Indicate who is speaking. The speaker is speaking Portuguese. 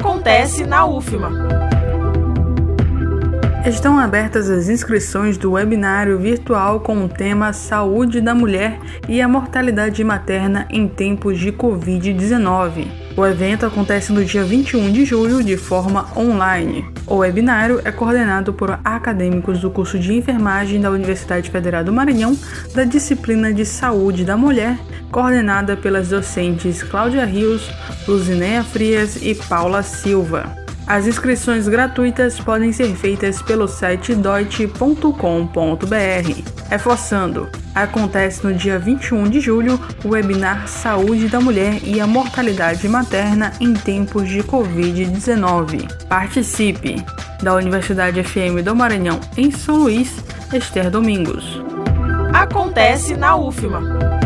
Speaker 1: Acontece na UFMA.
Speaker 2: Estão abertas as inscrições do webinário virtual com o tema Saúde da Mulher e a Mortalidade Materna em Tempos de Covid-19. O evento acontece no dia 21 de julho de forma online. O webinário é coordenado por acadêmicos do curso de enfermagem da Universidade Federal do Maranhão, da disciplina de Saúde da Mulher, coordenada pelas docentes Cláudia Rios, Luzinéia Frias e Paula Silva. As inscrições gratuitas podem ser feitas pelo site deutsche.com.br. Reforçando, acontece no dia 21 de julho o webinar Saúde da Mulher e a Mortalidade Materna em Tempos de Covid-19. Participe! Da Universidade FM do Maranhão, em São Luís, Esther Domingos.
Speaker 1: Acontece na UFMA.